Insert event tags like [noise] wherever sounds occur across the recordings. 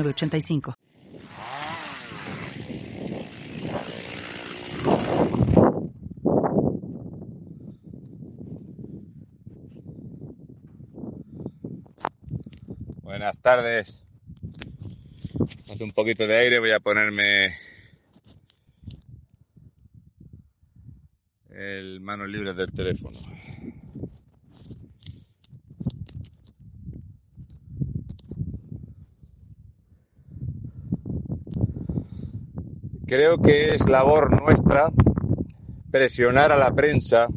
85 Buenas tardes. Hace un poquito de aire, voy a ponerme el manos libres del teléfono. Creo que es labor nuestra presionar a la prensa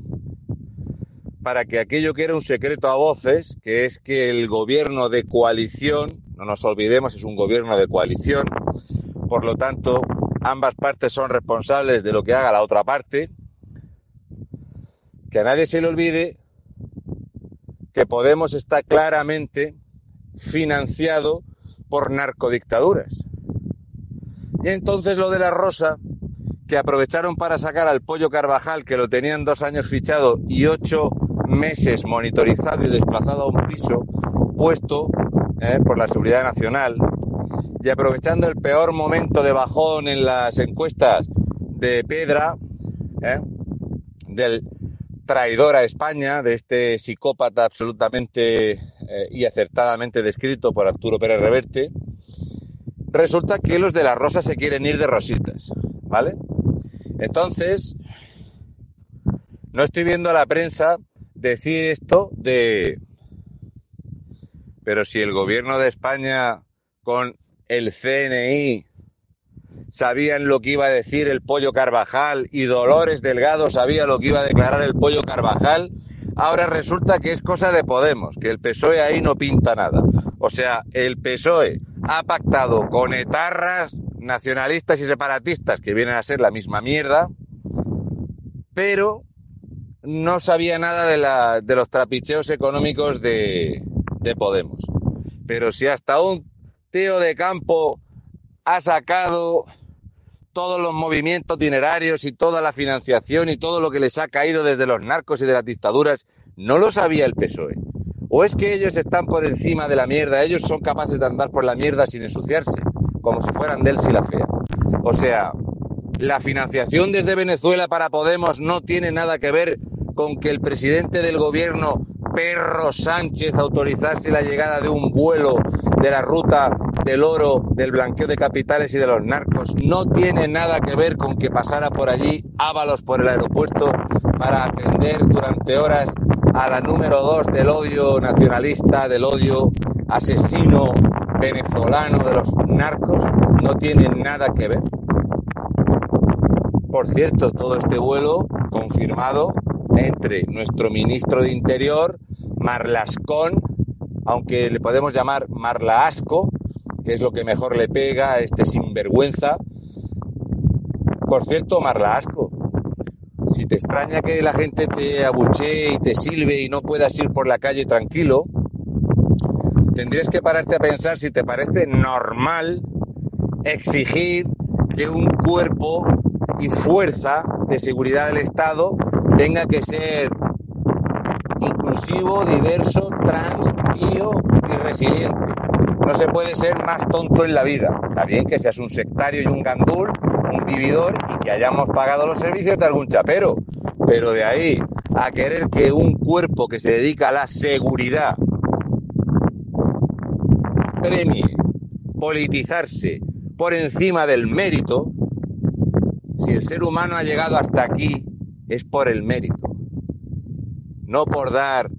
para que aquello que era un secreto a voces, que es que el gobierno de coalición, no nos olvidemos, es un gobierno de coalición, por lo tanto, ambas partes son responsables de lo que haga la otra parte, que a nadie se le olvide que Podemos está claramente financiado por narcodictaduras. Y entonces lo de la Rosa, que aprovecharon para sacar al pollo Carvajal, que lo tenían dos años fichado y ocho meses monitorizado y desplazado a un piso puesto eh, por la Seguridad Nacional, y aprovechando el peor momento de bajón en las encuestas de Pedra, eh, del traidor a España, de este psicópata absolutamente eh, y acertadamente descrito por Arturo Pérez Reverte, resulta que los de la rosa se quieren ir de rositas, ¿vale? Entonces, no estoy viendo a la prensa decir esto de... Pero si el gobierno de España con el CNI sabían lo que iba a decir el pollo Carvajal y Dolores Delgado sabía lo que iba a declarar el pollo Carvajal, ahora resulta que es cosa de Podemos, que el PSOE ahí no pinta nada. O sea, el PSOE ha pactado con etarras nacionalistas y separatistas, que vienen a ser la misma mierda, pero no sabía nada de, la, de los trapicheos económicos de, de Podemos. Pero si hasta un tío de campo ha sacado todos los movimientos dinerarios y toda la financiación y todo lo que les ha caído desde los narcos y de las dictaduras, no lo sabía el PSOE. ¿O es que ellos están por encima de la mierda? Ellos son capaces de andar por la mierda sin ensuciarse, como si fueran Delsi la fea. O sea, la financiación desde Venezuela para Podemos no tiene nada que ver con que el presidente del gobierno, Perro Sánchez, autorizase la llegada de un vuelo de la ruta del oro, del blanqueo de capitales y de los narcos. No tiene nada que ver con que pasara por allí Ábalos por el aeropuerto para atender durante horas a la número dos del odio nacionalista, del odio asesino venezolano de los narcos, no tiene nada que ver. Por cierto, todo este vuelo confirmado entre nuestro ministro de Interior, Marlascón, aunque le podemos llamar Marlaasco, que es lo que mejor le pega a este sinvergüenza. Por cierto, Marlaasco, si te extraña que la gente te abuchee y te silbe y no puedas ir por la calle tranquilo, tendrías que pararte a pensar si te parece normal exigir que un cuerpo y fuerza de seguridad del Estado tenga que ser inclusivo, diverso, trans, bio y resiliente. No se puede ser más tonto en la vida. Está bien que seas un sectario y un gandul, un vividor y que hayamos pagado los servicios de algún chapero. Pero de ahí a querer que un cuerpo que se dedica a la seguridad premie politizarse por encima del mérito, si el ser humano ha llegado hasta aquí es por el mérito, no por dar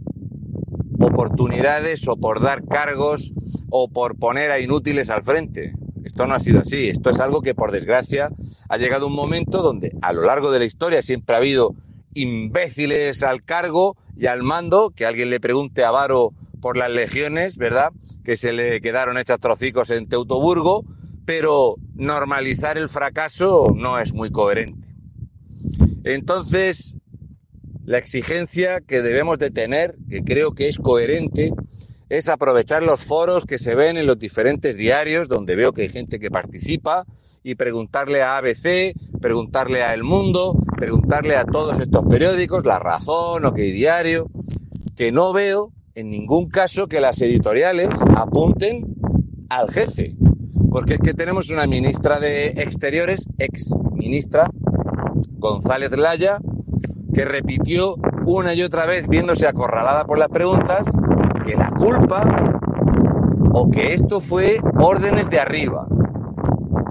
oportunidades o por dar cargos o por poner a inútiles al frente. Esto no ha sido así, esto es algo que por desgracia ha llegado un momento donde a lo largo de la historia siempre ha habido imbéciles al cargo y al mando, que alguien le pregunte a Varo por las legiones, ¿verdad? Que se le quedaron hechos trocicos en Teutoburgo, pero normalizar el fracaso no es muy coherente. Entonces, la exigencia que debemos de tener, que creo que es coherente, es aprovechar los foros que se ven en los diferentes diarios, donde veo que hay gente que participa, y preguntarle a ABC, preguntarle a El Mundo, preguntarle a todos estos periódicos, La Razón, o OK Diario, que no veo en ningún caso que las editoriales apunten al jefe. Porque es que tenemos una ministra de Exteriores, ex ministra, González Laya, que repitió una y otra vez, viéndose acorralada por las preguntas, que la culpa o que esto fue órdenes de arriba,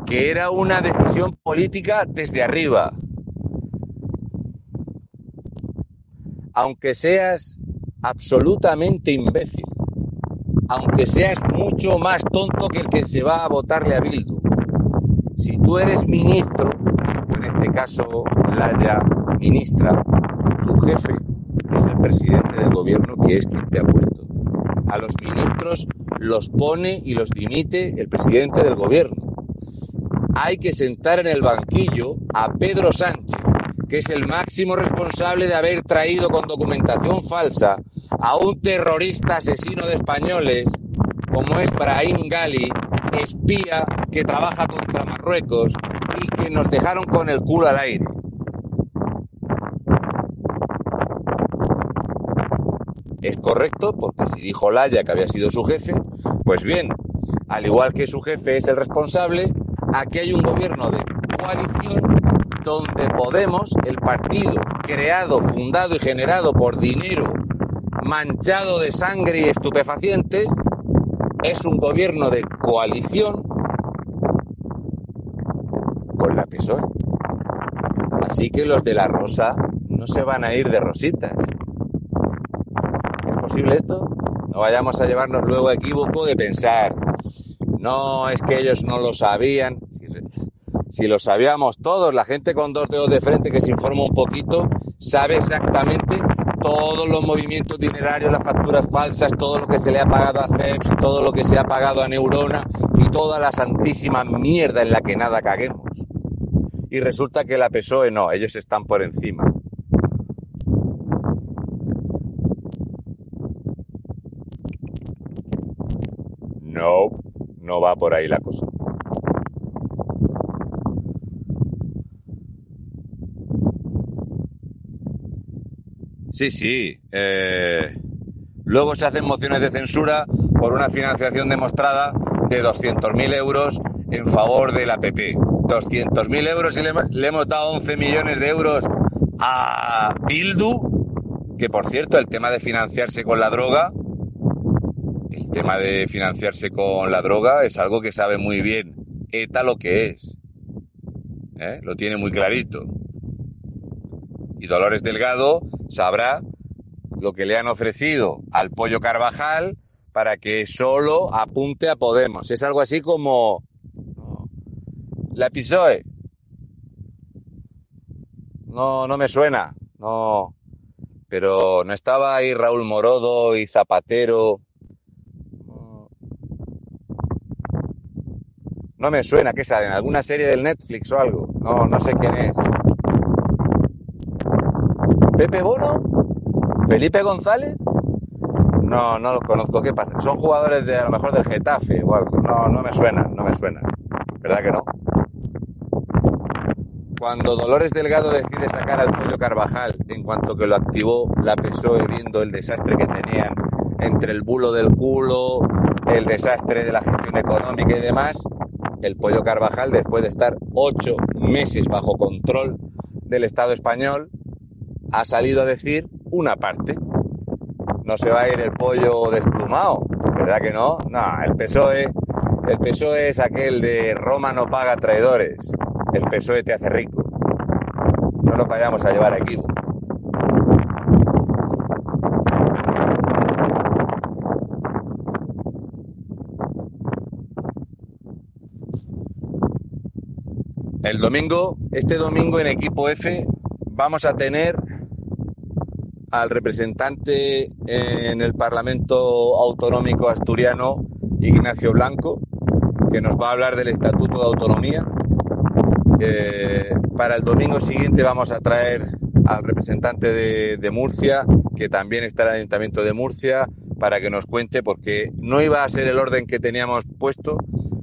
que era una decisión política desde arriba. Aunque seas absolutamente imbécil, aunque seas mucho más tonto que el que se va a votarle a Bildu, si tú eres ministro, en este caso Laya ministra, tu jefe es el presidente del gobierno que es quien te ha puesto. A los ministros los pone y los dimite el presidente del gobierno. Hay que sentar en el banquillo a Pedro Sánchez, que es el máximo responsable de haber traído con documentación falsa a un terrorista asesino de españoles como es Brahim Gali, espía que trabaja contra Marruecos y que nos dejaron con el culo al aire. Es correcto porque si dijo Laya que había sido su jefe, pues bien, al igual que su jefe es el responsable, aquí hay un gobierno de coalición donde Podemos, el partido creado, fundado y generado por dinero manchado de sangre y estupefacientes, es un gobierno de coalición con la PSOE. Así que los de la Rosa no se van a ir de rositas posible esto? No vayamos a llevarnos luego equívoco de pensar, no, es que ellos no lo sabían. Si, lo sabíamos todos, la gente con dos dedos de frente que se informa un poquito, sabe exactamente todos los movimientos dinerarios, las facturas falsas, todo lo que se le ha pagado a CEPS, todo lo que se ha pagado a Neurona y toda la santísima mierda en la que nada caguemos. Y resulta que la PSOE no, ellos están por encima. No, no va por ahí la cosa. Sí, sí. Eh, luego se hacen mociones de censura por una financiación demostrada de 200.000 euros en favor de la PP. 200.000 euros y le, le, hemos dado 11 millones de euros a Bildu, que por cierto el tema de financiarse con la droga el tema de financiarse con la droga es algo que sabe muy bien ETA lo que es. ¿eh? Lo tiene muy clarito. Y Dolores Delgado sabrá lo que le han ofrecido al pollo Carvajal para que solo apunte a Podemos. Es algo así como la PSOE. No, no me suena. No. Pero no estaba ahí Raúl Morodo y Zapatero No me suena que sale en alguna serie del Netflix o algo. No, no sé quién es. ¿Pepe Bono? ¿Felipe González? No, no los conozco. ¿Qué pasa? ¿Son jugadores de a lo mejor del Getafe o algo? No, no me suena, no me suena. ¿Verdad que no? Cuando Dolores Delgado decide sacar al pollo Carvajal, en cuanto que lo activó la PSOE viendo el desastre que tenían entre el bulo del culo, el desastre de la gestión económica y demás, el pollo Carvajal, después de estar ocho meses bajo control del Estado español, ha salido a decir una parte. No se va a ir el pollo desplumado, ¿verdad que no? No, el PSOE, el PSOE es aquel de Roma no paga traidores. El PSOE te hace rico. No nos vayamos a llevar aquí. El domingo, este domingo en equipo F, vamos a tener al representante en el Parlamento Autonómico Asturiano, Ignacio Blanco, que nos va a hablar del Estatuto de Autonomía. Para el domingo siguiente vamos a traer al representante de, de Murcia, que también está en el Ayuntamiento de Murcia, para que nos cuente, porque no iba a ser el orden que teníamos puesto,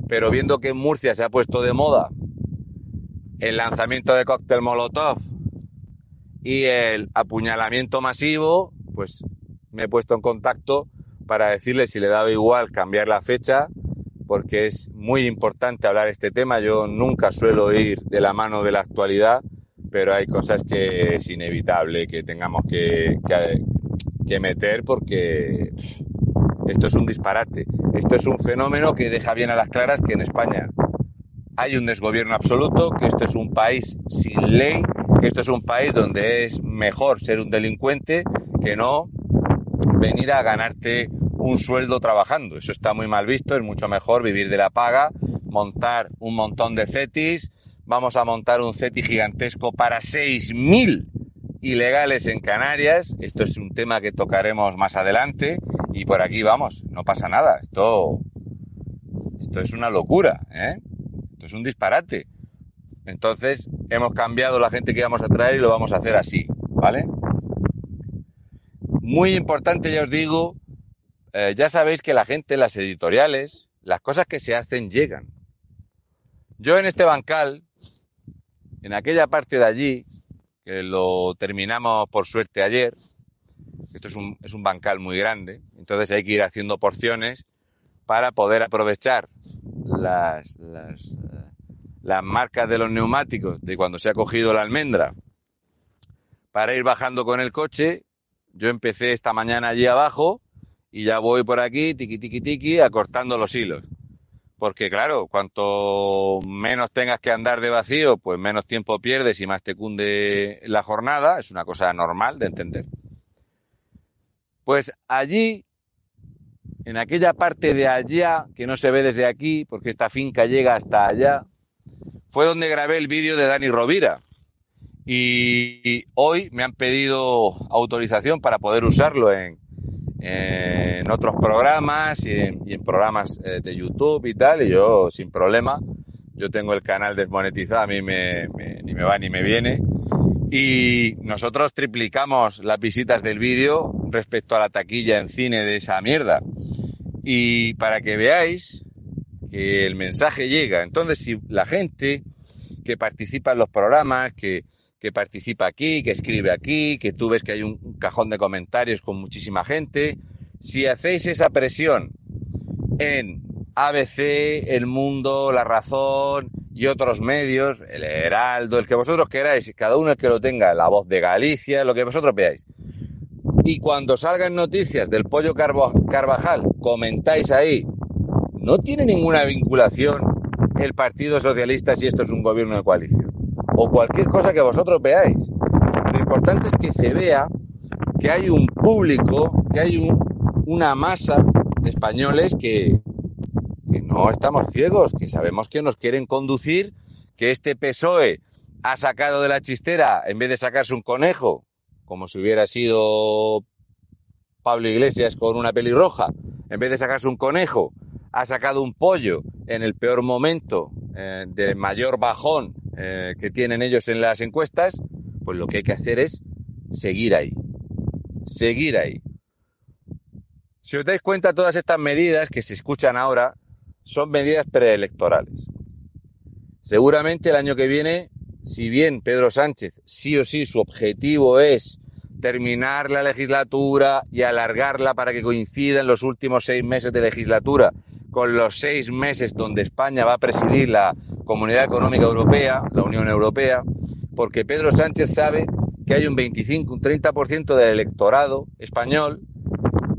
pero viendo que en Murcia se ha puesto de moda el lanzamiento de cóctel Molotov y el apuñalamiento masivo, pues me he puesto en contacto para decirle si le daba igual cambiar la fecha, porque es muy importante hablar este tema. Yo nunca suelo ir de la mano de la actualidad, pero hay cosas que es inevitable que tengamos que, que, que meter porque esto es un disparate. Esto es un fenómeno que deja bien a las claras que en España hay un desgobierno absoluto, que esto es un país sin ley, que esto es un país donde es mejor ser un delincuente que no venir a ganarte un sueldo trabajando. Eso está muy mal visto, es mucho mejor vivir de la paga, montar un montón de CETIs, vamos a montar un CETI gigantesco para 6.000 ilegales en Canarias, esto es un tema que tocaremos más adelante y por aquí vamos, no pasa nada, esto, esto es una locura, ¿eh? Es un disparate. Entonces hemos cambiado la gente que íbamos a traer y lo vamos a hacer así, ¿vale? Muy importante, ya os digo, eh, ya sabéis que la gente, las editoriales, las cosas que se hacen llegan. Yo en este bancal, en aquella parte de allí, que lo terminamos por suerte ayer, esto es un, es un bancal muy grande, entonces hay que ir haciendo porciones para poder aprovechar las, las, las marcas de los neumáticos de cuando se ha cogido la almendra para ir bajando con el coche. Yo empecé esta mañana allí abajo y ya voy por aquí, tiqui, tiqui, tiqui, acortando los hilos. Porque claro, cuanto menos tengas que andar de vacío, pues menos tiempo pierdes y más te cunde la jornada. Es una cosa normal de entender. Pues allí, en aquella parte de allá, que no se ve desde aquí, porque esta finca llega hasta allá, fue donde grabé el vídeo de Dani Rovira. Y hoy me han pedido autorización para poder usarlo en, en otros programas y en, programas eh, de YouTube y tal, y yo sin problema, yo tengo el canal desmonetizado, a mí ni me va ni me viene, y nosotros triplicamos las visitas del vídeo respecto a la taquilla en cine de esa mierda. Y para que veáis que el mensaje llega, entonces si la gente que participa en los programas, que, que participa aquí, que escribe aquí, que tú ves que hay un cajón de comentarios con muchísima gente. Si hacéis esa presión en ABC, El Mundo, La Razón y otros medios, El Heraldo, el que vosotros queráis, cada uno el que lo tenga, La Voz de Galicia, lo que vosotros veáis. Y cuando salgan noticias del pollo Carvajal, comentáis ahí, no tiene ninguna vinculación el Partido Socialista si esto es un gobierno de coalición o cualquier cosa que vosotros veáis. Lo importante es que se vea que hay un público, que hay un, una masa de españoles que, que no estamos ciegos, que sabemos que nos quieren conducir, que este PSOE ha sacado de la chistera, en vez de sacarse un conejo, como si hubiera sido Pablo Iglesias con una pelirroja, en vez de sacarse un conejo, ha sacado un pollo en el peor momento eh, de mayor bajón eh, que tienen ellos en las encuestas, pues lo que hay que hacer es seguir ahí. Seguir ahí. Si os dais cuenta, todas estas medidas que se escuchan ahora son medidas preelectorales. Seguramente el año que viene, si bien Pedro Sánchez sí o sí su objetivo es terminar la legislatura y alargarla para que coincidan los últimos seis meses de legislatura con los seis meses donde España va a presidir la Comunidad Económica Europea, la Unión Europea, porque Pedro Sánchez sabe que hay un 25, un 30% del electorado español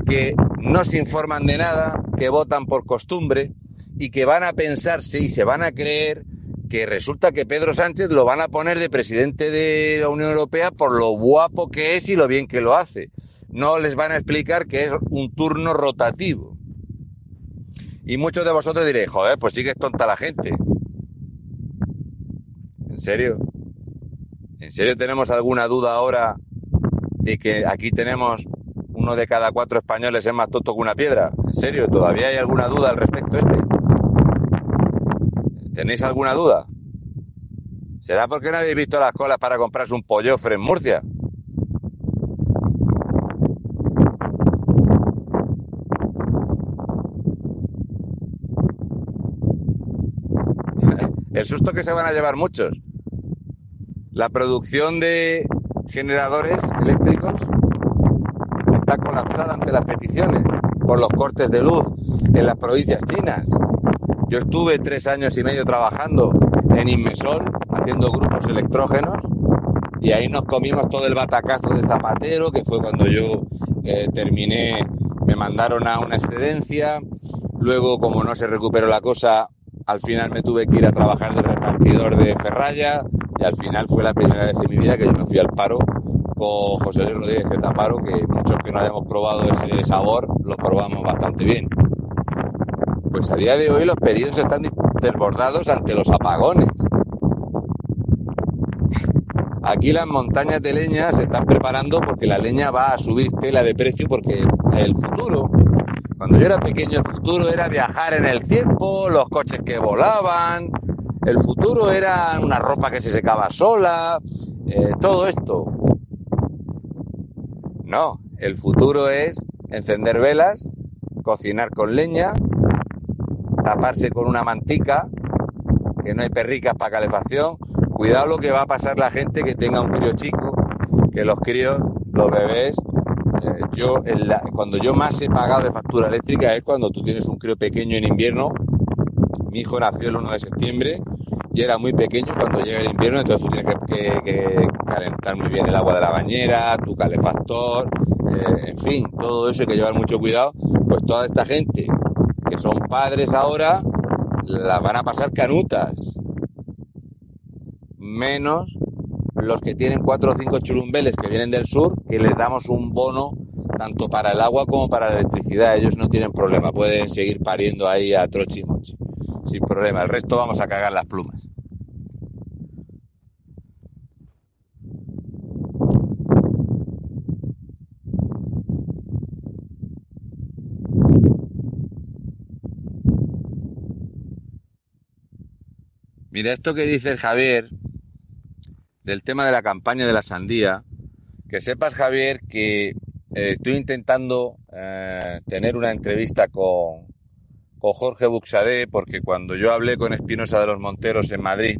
que no se informan de nada, que votan por costumbre y que van a pensarse y se van a creer que resulta que Pedro Sánchez lo van a poner de presidente de la Unión Europea por lo guapo que es y lo bien que lo hace. No les van a explicar que es un turno rotativo. Y muchos de vosotros diréis, joder, pues sí que es tonta la gente. ¿En serio? ¿En serio tenemos alguna duda ahora de que aquí tenemos uno de cada cuatro españoles es más tonto que una piedra. ¿En serio? ¿Todavía hay alguna duda al respecto este? ¿Tenéis alguna duda? ¿Será porque no habéis visto las colas para comprarse un pollofre en Murcia? [laughs] El susto que se van a llevar muchos. La producción de generadores eléctricos está colapsada ante las peticiones por los cortes de luz en las provincias chinas. Yo estuve tres años y medio trabajando en Inmesol haciendo grupos electrógenos y ahí nos comimos todo el batacazo de Zapatero, que fue cuando yo eh, terminé, me mandaron a una excedencia, luego como no se recuperó la cosa, al final me tuve que ir a trabajar de repartidor de Ferraya y al final fue la primera vez en mi vida que yo me fui al paro con José Luis Rodríguez Taparo, que muchos que no hayamos probado ese sabor lo probamos bastante bien. Pues a día de hoy los pedidos están desbordados ante los apagones. Aquí las montañas de leña se están preparando porque la leña va a subir tela de precio porque el futuro, cuando yo era pequeño, el futuro era viajar en el tiempo, los coches que volaban, el futuro era una ropa que se secaba sola, eh, todo esto. No, el futuro es encender velas, cocinar con leña, taparse con una mantica, que no hay perricas para calefacción, Cuidado lo que va a pasar la gente que tenga un crío chico, que los críos, los bebés, eh, yo cuando yo más he pagado de factura eléctrica es cuando tú tienes un crío pequeño en invierno. Mi hijo nació el 1 de septiembre y era muy pequeño cuando llega el invierno, entonces tú tienes que, calentar muy bien el agua de la bañera, tu calefactor, eh, en fin, todo eso hay que llevar mucho cuidado. Pues toda esta gente que son padres ahora, las van a pasar canutas menos los que tienen cuatro o cinco churumbeles que vienen del sur, que les damos un bono tanto para el agua como para la electricidad. Ellos no tienen problema, pueden seguir pariendo ahí a trochi mochi, sin problema. El resto vamos a cagar las plumas. Mira, esto que dice el Javier, del tema de la campaña de la sandía, que sepas, Javier, que eh, estoy intentando eh, tener una entrevista con, con Jorge Buxadé, porque cuando yo hablé con Espinosa de los Monteros en Madrid,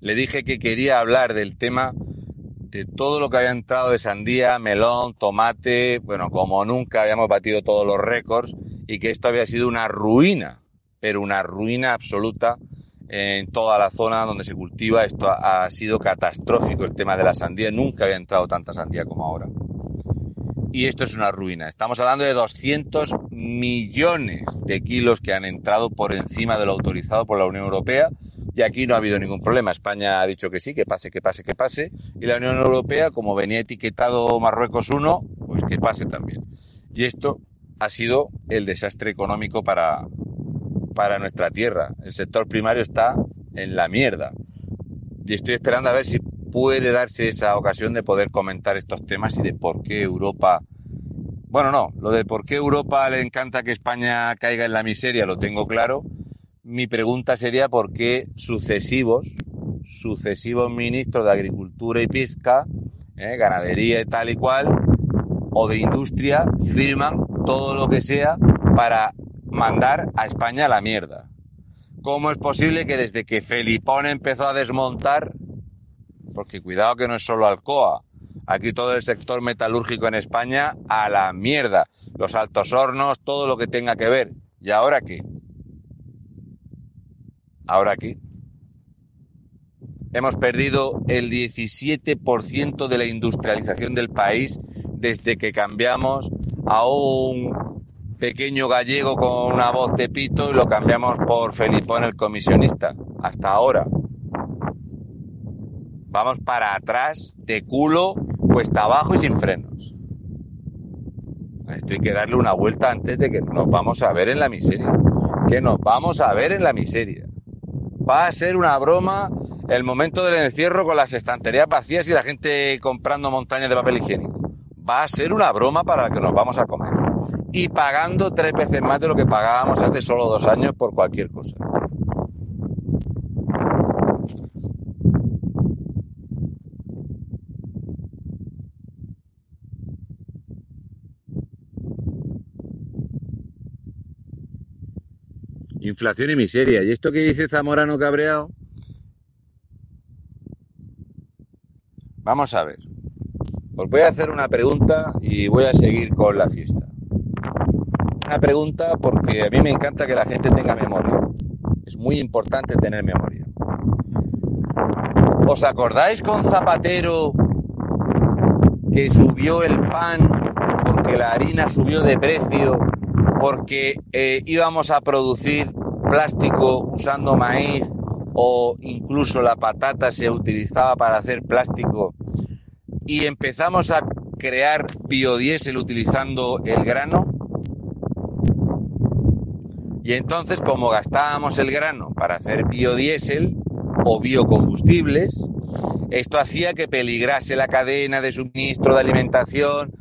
le dije que quería hablar del tema de todo lo que había entrado de sandía, melón, tomate, bueno, como nunca habíamos batido todos los récords y que esto había sido una ruina, pero una ruina absoluta en toda la zona donde se cultiva. Esto ha, sido catastrófico el tema de la sandía. Nunca había entrado tanta sandía como ahora. Y esto es una ruina. Estamos hablando de 200 millones de kilos que han entrado por encima de lo autorizado por la Unión Europea. Y aquí no ha habido ningún problema. España ha dicho que sí, que pase, que pase, que pase. Y la Unión Europea, como venía etiquetado Marruecos 1, pues que pase también. Y esto ha sido el desastre económico para, para nuestra tierra. El sector primario está en la mierda. Y estoy esperando a ver si puede darse esa ocasión de poder comentar estos temas y de por qué Europa... Bueno, no, lo de por qué Europa le encanta que España caiga en la miseria lo tengo claro. Mi pregunta sería por qué sucesivos, sucesivos ministros de Agricultura y Pesca, eh, Ganadería y tal y cual, o de Industria, firman todo lo que sea para mandar a España a la mierda. ¿Cómo es posible que desde que Felipón empezó a desmontar, porque cuidado que no es solo Alcoa, aquí todo el sector metalúrgico en España a la mierda, los altos hornos, todo lo que tenga que ver. ¿Y ahora qué? ¿Ahora qué? Hemos perdido el 17% de la industrialización del país desde que cambiamos a un pequeño gallego con una voz de pito y lo cambiamos por Felipón el comisionista. Hasta ahora. Vamos para atrás, de culo, cuesta abajo y sin frenos. Esto hay que darle una vuelta antes de que nos vamos a ver en la miseria. Que nos vamos a ver en la miseria. Va a ser una broma el momento del encierro con las estanterías vacías y la gente comprando montañas de papel higiénico. Va a ser una broma para la que nos vamos a comer. Y pagando tres veces más de lo que pagábamos hace solo dos años por cualquier cosa. Inflación y miseria. ¿Y esto que dice Zamorano Cabreado? Vamos a ver. Os voy a hacer una pregunta y voy a seguir con la fiesta. Una pregunta porque a mí me encanta que la gente tenga memoria. Es muy importante tener memoria. ¿Os acordáis con Zapatero que subió el pan porque la harina subió de precio, porque eh, íbamos a producir plástico usando maíz o incluso la patata se utilizaba para hacer plástico y empezamos a crear biodiesel utilizando el grano. Y entonces, como gastábamos el grano para hacer biodiesel o biocombustibles, esto hacía que peligrase la cadena de suministro de alimentación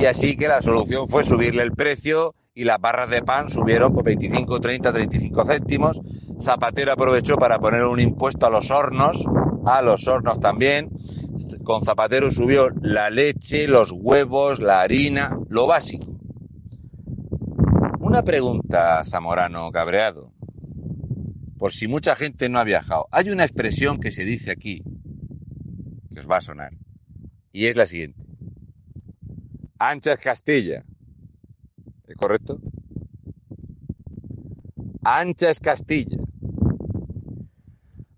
y así que la solución fue subirle el precio y las barras de pan subieron por 25, 30, 35 céntimos. Zapatero aprovechó para poner un impuesto a los hornos, a los hornos también. Con Zapatero subió la leche, los huevos, la harina, lo básico. Una pregunta, Zamorano Cabreado, por si mucha gente no ha viajado. Hay una expresión que se dice aquí, que os va a sonar, y es la siguiente. Ancha es Castilla. ¿Es correcto? Ancha es Castilla.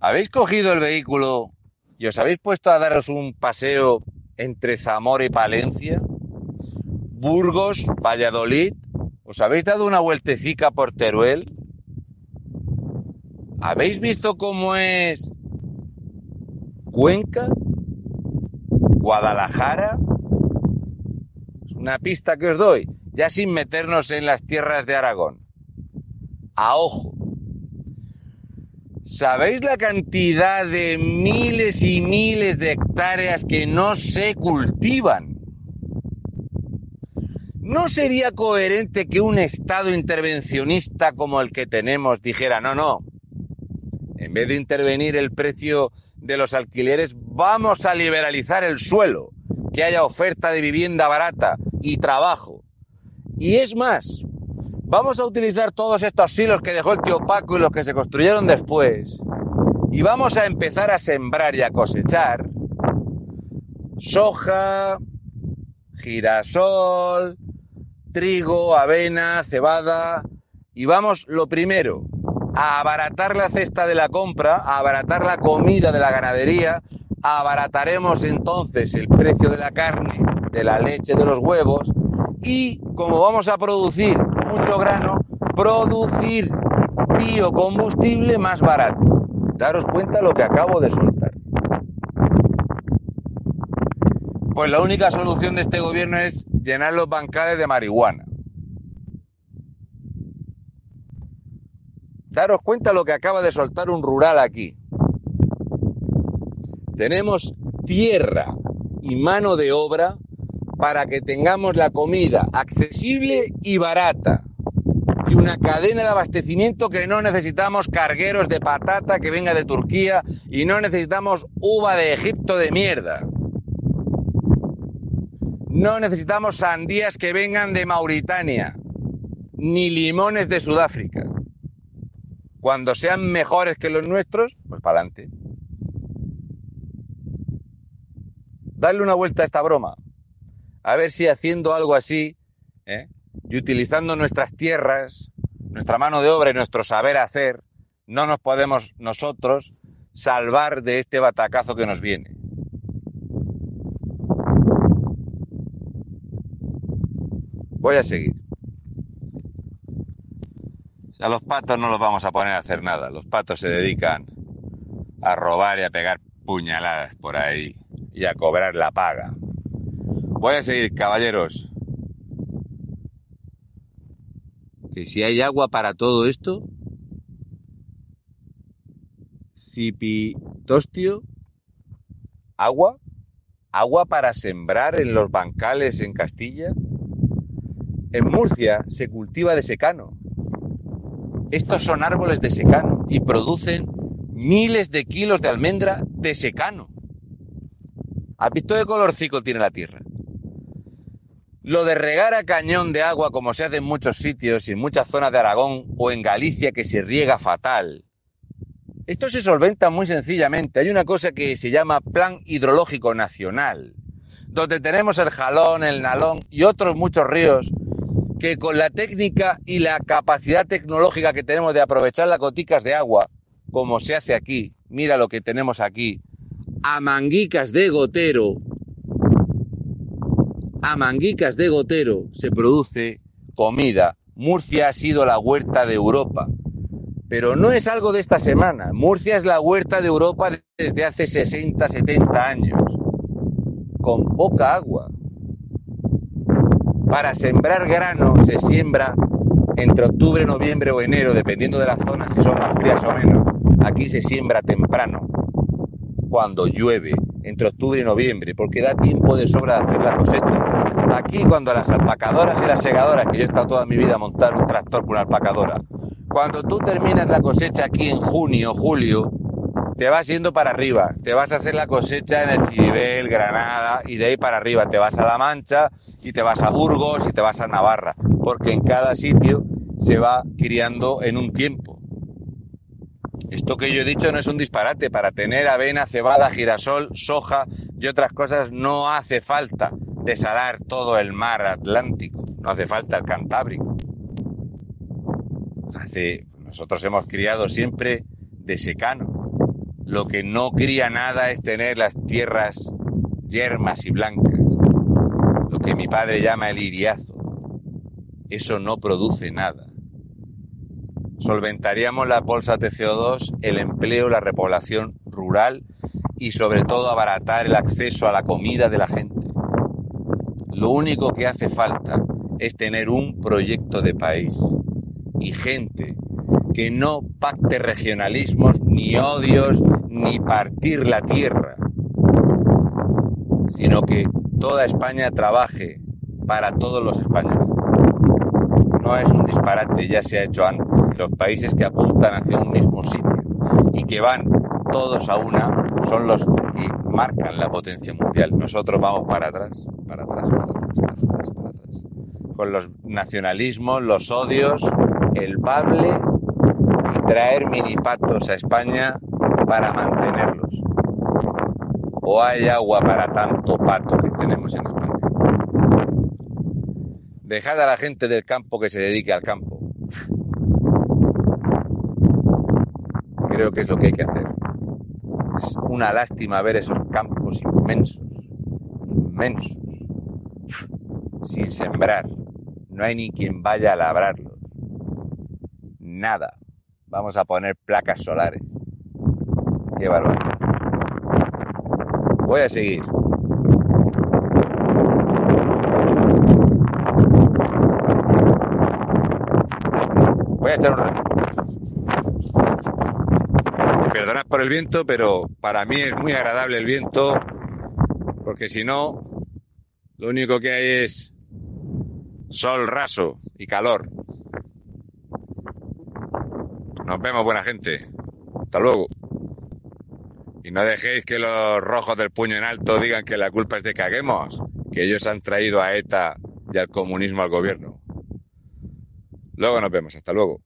¿Habéis cogido el vehículo y os habéis puesto a daros un paseo entre Zamora y Palencia? Burgos, Valladolid, ¿Os habéis dado una vueltecica por Teruel? ¿Habéis visto cómo es Cuenca? ¿Guadalajara? Es una pista que os doy, ya sin meternos en las tierras de Aragón. A ojo. ¿Sabéis la cantidad de miles y miles de hectáreas que no se cultivan? ¿No sería coherente que un Estado intervencionista como el que tenemos dijera, no, no, en vez de intervenir el precio de los alquileres, vamos a liberalizar el suelo, que haya oferta de vivienda barata y trabajo? Y es más, vamos a utilizar todos estos silos que dejó el tío Paco y los que se construyeron después, y vamos a empezar a sembrar y a cosechar soja, girasol, trigo, avena, cebada y vamos lo primero, a abaratar la cesta de la compra, a abaratar la comida de la ganadería, abarataremos entonces el precio de la carne, de la leche, de los huevos y como vamos a producir mucho grano, producir biocombustible más barato. Daros cuenta lo que acabo de soltar. Pues la única solución de este gobierno es llenar los bancales de marihuana. Daros cuenta lo que acaba de soltar un rural aquí. Tenemos tierra y mano de obra para que tengamos la comida accesible y barata. Y una cadena de abastecimiento que no necesitamos cargueros de patata que venga de Turquía y no necesitamos uva de Egipto de mierda. No necesitamos sandías que vengan de Mauritania, ni limones de Sudáfrica. Cuando sean mejores que los nuestros, pues para adelante. Darle una vuelta a esta broma. A ver si haciendo algo así, ¿eh? y utilizando nuestras tierras, nuestra mano de obra y nuestro saber hacer, no nos podemos nosotros salvar de este batacazo que nos viene. Voy a seguir. A los patos no los vamos a poner a hacer nada. Los patos se dedican a robar y a pegar puñaladas por ahí y a cobrar la paga. Voy a seguir, caballeros. Que si hay agua para todo esto, cipitostio, agua, agua para sembrar en los bancales en Castilla. En Murcia se cultiva de secano. Estos son árboles de secano y producen miles de kilos de almendra de secano. ¿Has visto qué colorcico tiene la tierra? Lo de regar a cañón de agua como se hace en muchos sitios y en muchas zonas de Aragón o en Galicia que se riega fatal. Esto se solventa muy sencillamente. Hay una cosa que se llama Plan Hidrológico Nacional, donde tenemos el Jalón, el Nalón y otros muchos ríos que con la técnica y la capacidad tecnológica que tenemos de aprovechar las goticas de agua, como se hace aquí, mira lo que tenemos aquí, a manguicas de gotero, a manguicas de gotero se produce comida. Murcia ha sido la huerta de Europa. Pero no es algo de esta semana. Murcia es la huerta de Europa desde hace 60, 70 años. Con poca agua. Para sembrar grano se siembra entre octubre, noviembre o enero, dependiendo de las zonas, si son más frías o menos. Aquí se siembra temprano, cuando llueve, entre octubre y noviembre, porque da tiempo de sobra de hacer la cosecha. Aquí cuando las alpacadoras y las segadoras, que yo he estado toda mi vida a montar un tractor con una alpacadora, cuando tú terminas la cosecha aquí en junio, julio, te vas yendo para arriba, te vas a hacer la cosecha en el Chiribel, Granada, y de ahí para arriba te vas a La Mancha, y te vas a Burgos, y te vas a Navarra, porque en cada sitio se va criando en un tiempo. Esto que yo he dicho no es un disparate. Para tener avena, cebada, girasol, soja y otras cosas no hace falta desalar todo el mar Atlántico, no hace falta el Cantábrico. Hace, nosotros hemos criado siempre de secano. Lo que no cría nada es tener las tierras yermas y blancas, lo que mi padre llama el iriazo. Eso no produce nada solventaríamos la bolsa de CO2, el empleo, la repoblación rural y sobre todo abaratar el acceso a la comida de la gente. Lo único que hace falta es tener un proyecto de país y gente que no pacte regionalismos, ni odios, ni partir la tierra, sino que toda España trabaje para todos los españoles. No es un disparate, ya se ha hecho antes los países que apuntan hacia un mismo sitio y que van todos a una son los que marcan la potencia mundial. Nosotros vamos para atrás, para atrás, para atrás, para atrás, para atrás. Con los nacionalismos, los odios, el bable traer minipatos a España para mantenerlos. O hay agua para tanto pato que tenemos en España. Dejad a la gente del campo que se dedique al campo creo que es lo que hay que hacer. Es una lástima ver esos campos inmensos, inmensos, sin sembrar. No hay ni quien vaya a labrarlos. Nada. Vamos a poner placas solares. Qué barbaridad. Voy a seguir. Voy a echar un rato. Perdonad por el viento, pero para mí es muy agradable el viento, porque si no, lo único que hay es sol raso y calor. Nos vemos, buena gente. Hasta luego. Y no dejéis que los rojos del puño en alto digan que la culpa es de Caguemos, que ellos han traído a ETA y al comunismo al gobierno. Luego nos vemos. Hasta luego.